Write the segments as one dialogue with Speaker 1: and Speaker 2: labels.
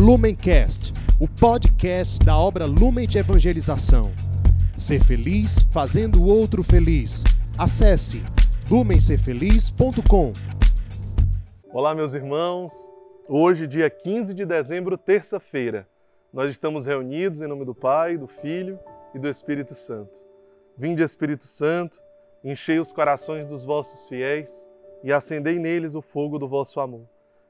Speaker 1: Lumencast, o podcast da obra Lumen de Evangelização. Ser feliz fazendo o outro feliz. Acesse lumencerfeliz.com.
Speaker 2: Olá, meus irmãos. Hoje, dia 15 de dezembro, terça-feira, nós estamos reunidos em nome do Pai, do Filho e do Espírito Santo. Vinde, Espírito Santo, enchei os corações dos vossos fiéis e acendei neles o fogo do vosso amor.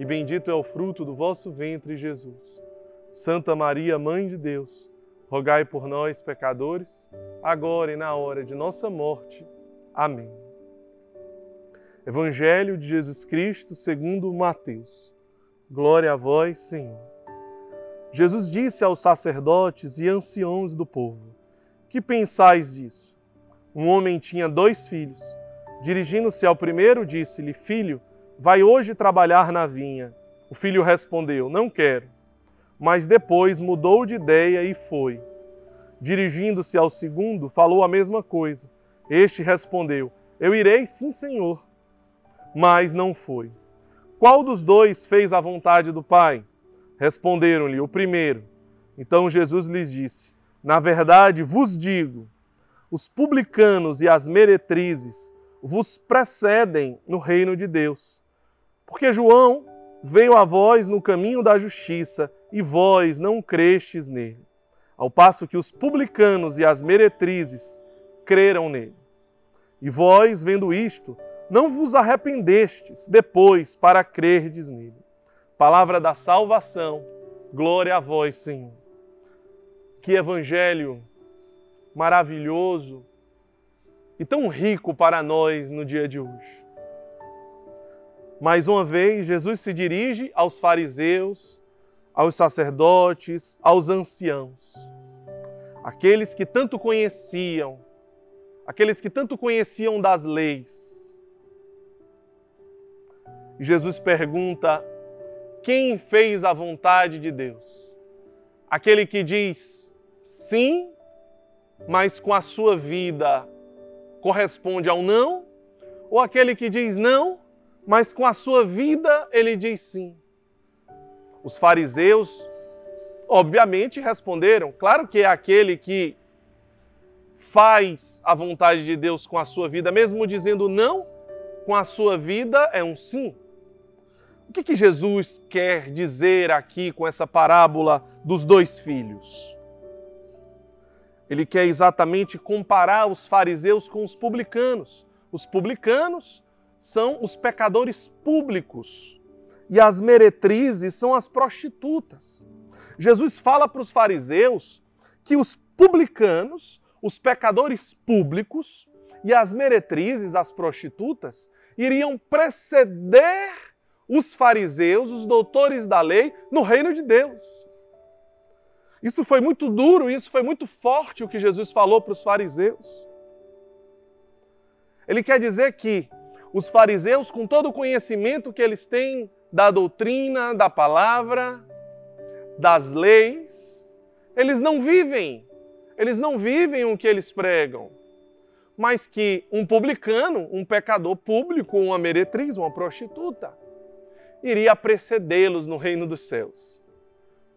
Speaker 2: e bendito é o fruto do vosso ventre, Jesus. Santa Maria, Mãe de Deus, rogai por nós, pecadores, agora e na hora de nossa morte. Amém. Evangelho de Jesus Cristo, segundo Mateus. Glória a vós, Senhor. Jesus disse aos sacerdotes e anciãos do povo: Que pensais disso? Um homem tinha dois filhos. Dirigindo-se ao primeiro, disse-lhe: Filho, vai hoje trabalhar na vinha. O filho respondeu: Não quero mas depois mudou de ideia e foi. Dirigindo-se ao segundo, falou a mesma coisa. Este respondeu: Eu irei, sim, senhor. Mas não foi. Qual dos dois fez a vontade do Pai? Responderam-lhe: O primeiro. Então Jesus lhes disse: Na verdade vos digo, os publicanos e as meretrizes vos precedem no reino de Deus. Porque João veio a vós no caminho da justiça e vós não crestes nele, ao passo que os publicanos e as meretrizes creram nele. E vós, vendo isto, não vos arrependestes depois para crerdes nele. Palavra da salvação, glória a vós, Senhor. Que evangelho maravilhoso e tão rico para nós no dia de hoje. Mais uma vez, Jesus se dirige aos fariseus, aos sacerdotes, aos anciãos, aqueles que tanto conheciam, aqueles que tanto conheciam das leis. Jesus pergunta: quem fez a vontade de Deus? Aquele que diz sim, mas com a sua vida corresponde ao não? Ou aquele que diz não, mas com a sua vida ele diz sim. Os fariseus, obviamente, responderam: claro que é aquele que faz a vontade de Deus com a sua vida, mesmo dizendo não, com a sua vida é um sim. O que, que Jesus quer dizer aqui com essa parábola dos dois filhos? Ele quer exatamente comparar os fariseus com os publicanos. Os publicanos são os pecadores públicos e as meretrizes são as prostitutas. Jesus fala para os fariseus que os publicanos, os pecadores públicos e as meretrizes, as prostitutas, iriam preceder os fariseus, os doutores da lei, no reino de Deus. Isso foi muito duro, isso foi muito forte o que Jesus falou para os fariseus. Ele quer dizer que os fariseus, com todo o conhecimento que eles têm da doutrina, da palavra, das leis, eles não vivem, eles não vivem o que eles pregam. Mas que um publicano, um pecador público, uma meretriz, uma prostituta, iria precedê-los no reino dos céus.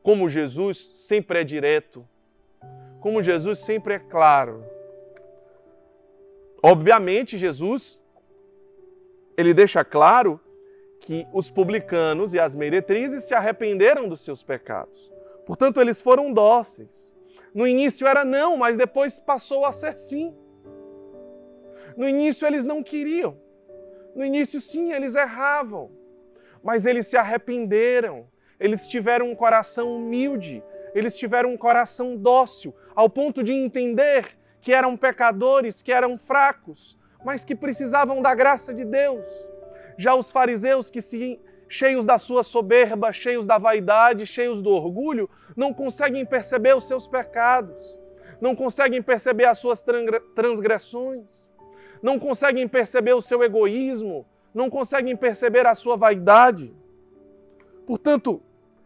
Speaker 2: Como Jesus sempre é direto, como Jesus sempre é claro. Obviamente, Jesus ele deixa claro que os publicanos e as meretrizes se arrependeram dos seus pecados. Portanto, eles foram dóceis. No início era não, mas depois passou a ser sim. No início eles não queriam. No início, sim, eles erravam. Mas eles se arrependeram. Eles tiveram um coração humilde. Eles tiveram um coração dócil, ao ponto de entender que eram pecadores, que eram fracos, mas que precisavam da graça de Deus. Já os fariseus que se cheios da sua soberba, cheios da vaidade, cheios do orgulho, não conseguem perceber os seus pecados, não conseguem perceber as suas transgressões, não conseguem perceber o seu egoísmo, não conseguem perceber a sua vaidade. Portanto,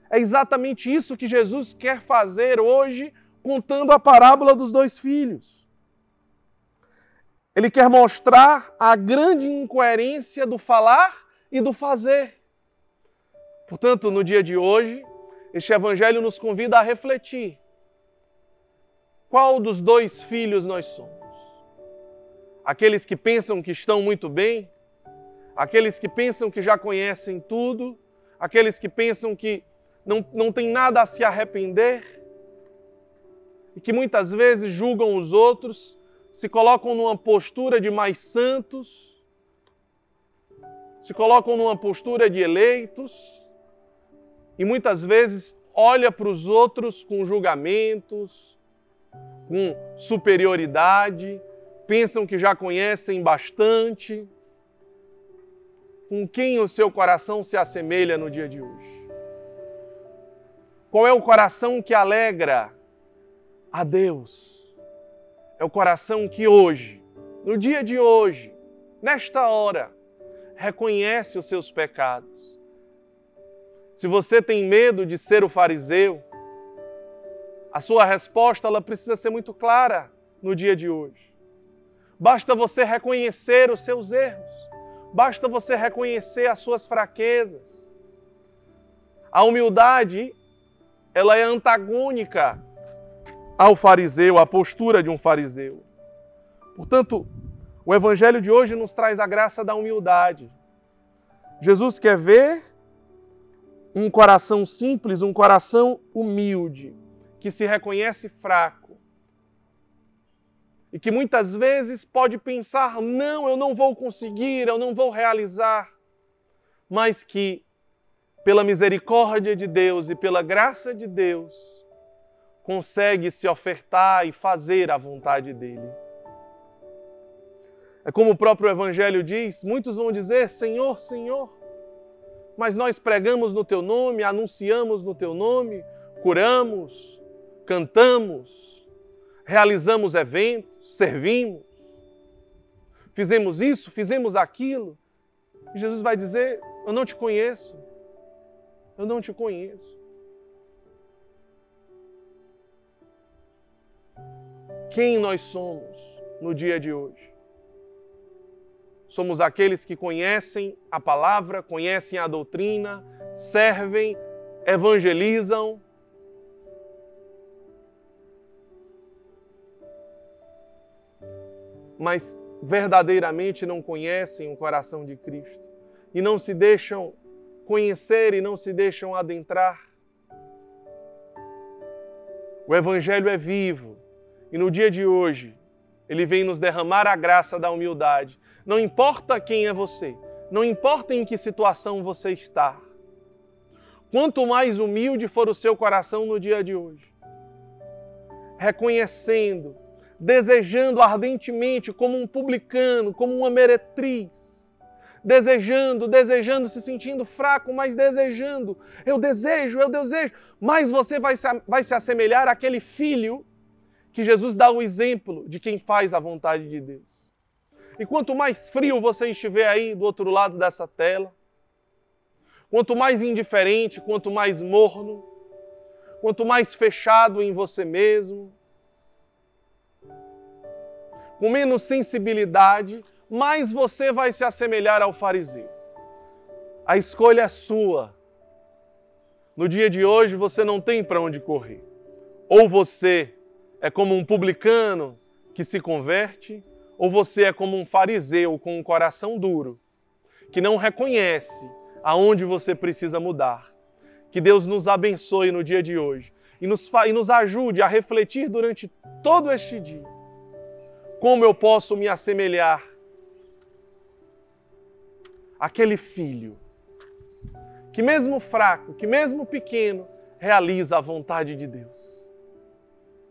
Speaker 2: é exatamente isso que Jesus quer fazer hoje, contando a parábola dos dois filhos. Ele quer mostrar a grande incoerência do falar e do fazer. Portanto, no dia de hoje, este evangelho nos convida a refletir. Qual dos dois filhos nós somos? Aqueles que pensam que estão muito bem, aqueles que pensam que já conhecem tudo, aqueles que pensam que não, não tem nada a se arrepender e que muitas vezes julgam os outros, se colocam numa postura de mais santos, se colocam numa postura de eleitos e muitas vezes olha para os outros com julgamentos, com superioridade, pensam que já conhecem bastante. Com quem o seu coração se assemelha no dia de hoje? Qual é o coração que alegra a Deus? É o coração que hoje, no dia de hoje, nesta hora, reconhece os seus pecados. Se você tem medo de ser o fariseu, a sua resposta ela precisa ser muito clara no dia de hoje. Basta você reconhecer os seus erros, basta você reconhecer as suas fraquezas. A humildade ela é antagônica ao fariseu, à postura de um fariseu. Portanto, o evangelho de hoje nos traz a graça da humildade. Jesus quer ver um coração simples, um coração humilde, que se reconhece fraco e que muitas vezes pode pensar: não, eu não vou conseguir, eu não vou realizar, mas que pela misericórdia de Deus e pela graça de Deus, consegue se ofertar e fazer a vontade dele. É como o próprio Evangelho diz: muitos vão dizer, Senhor, Senhor, mas nós pregamos no teu nome, anunciamos no teu nome, curamos, cantamos, realizamos eventos, servimos, fizemos isso, fizemos aquilo. E Jesus vai dizer: Eu não te conheço. Eu não te conheço. Quem nós somos no dia de hoje? Somos aqueles que conhecem a palavra, conhecem a doutrina, servem, evangelizam. Mas verdadeiramente não conhecem o coração de Cristo e não se deixam conhecer e não se deixam adentrar. O Evangelho é vivo e no dia de hoje ele vem nos derramar a graça da humildade. Não importa quem é você, não importa em que situação você está. Quanto mais humilde for o seu coração no dia de hoje, reconhecendo, desejando ardentemente, como um publicano, como uma meretriz, desejando, desejando, se sentindo fraco, mas desejando. Eu desejo, eu desejo. Mas você vai se, vai se assemelhar àquele filho que Jesus dá o exemplo de quem faz a vontade de Deus. E quanto mais frio você estiver aí do outro lado dessa tela, quanto mais indiferente, quanto mais morno, quanto mais fechado em você mesmo, com menos sensibilidade, mais você vai se assemelhar ao fariseu. A escolha é sua. No dia de hoje você não tem para onde correr. Ou você é como um publicano que se converte, ou você é como um fariseu com um coração duro, que não reconhece aonde você precisa mudar. Que Deus nos abençoe no dia de hoje e nos, e nos ajude a refletir durante todo este dia. Como eu posso me assemelhar aquele filho que, mesmo fraco, que, mesmo pequeno, realiza a vontade de Deus.